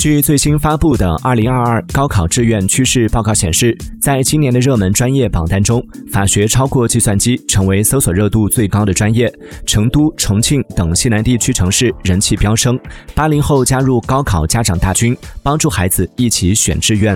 据最新发布的二零二二高考志愿趋势报告显示在今年的热门专业榜单中法学超过计算机成为搜索热度最高的专业成都重庆等西南地区城市人气飙升八零后加入高考家长大军帮助孩子一起选志愿。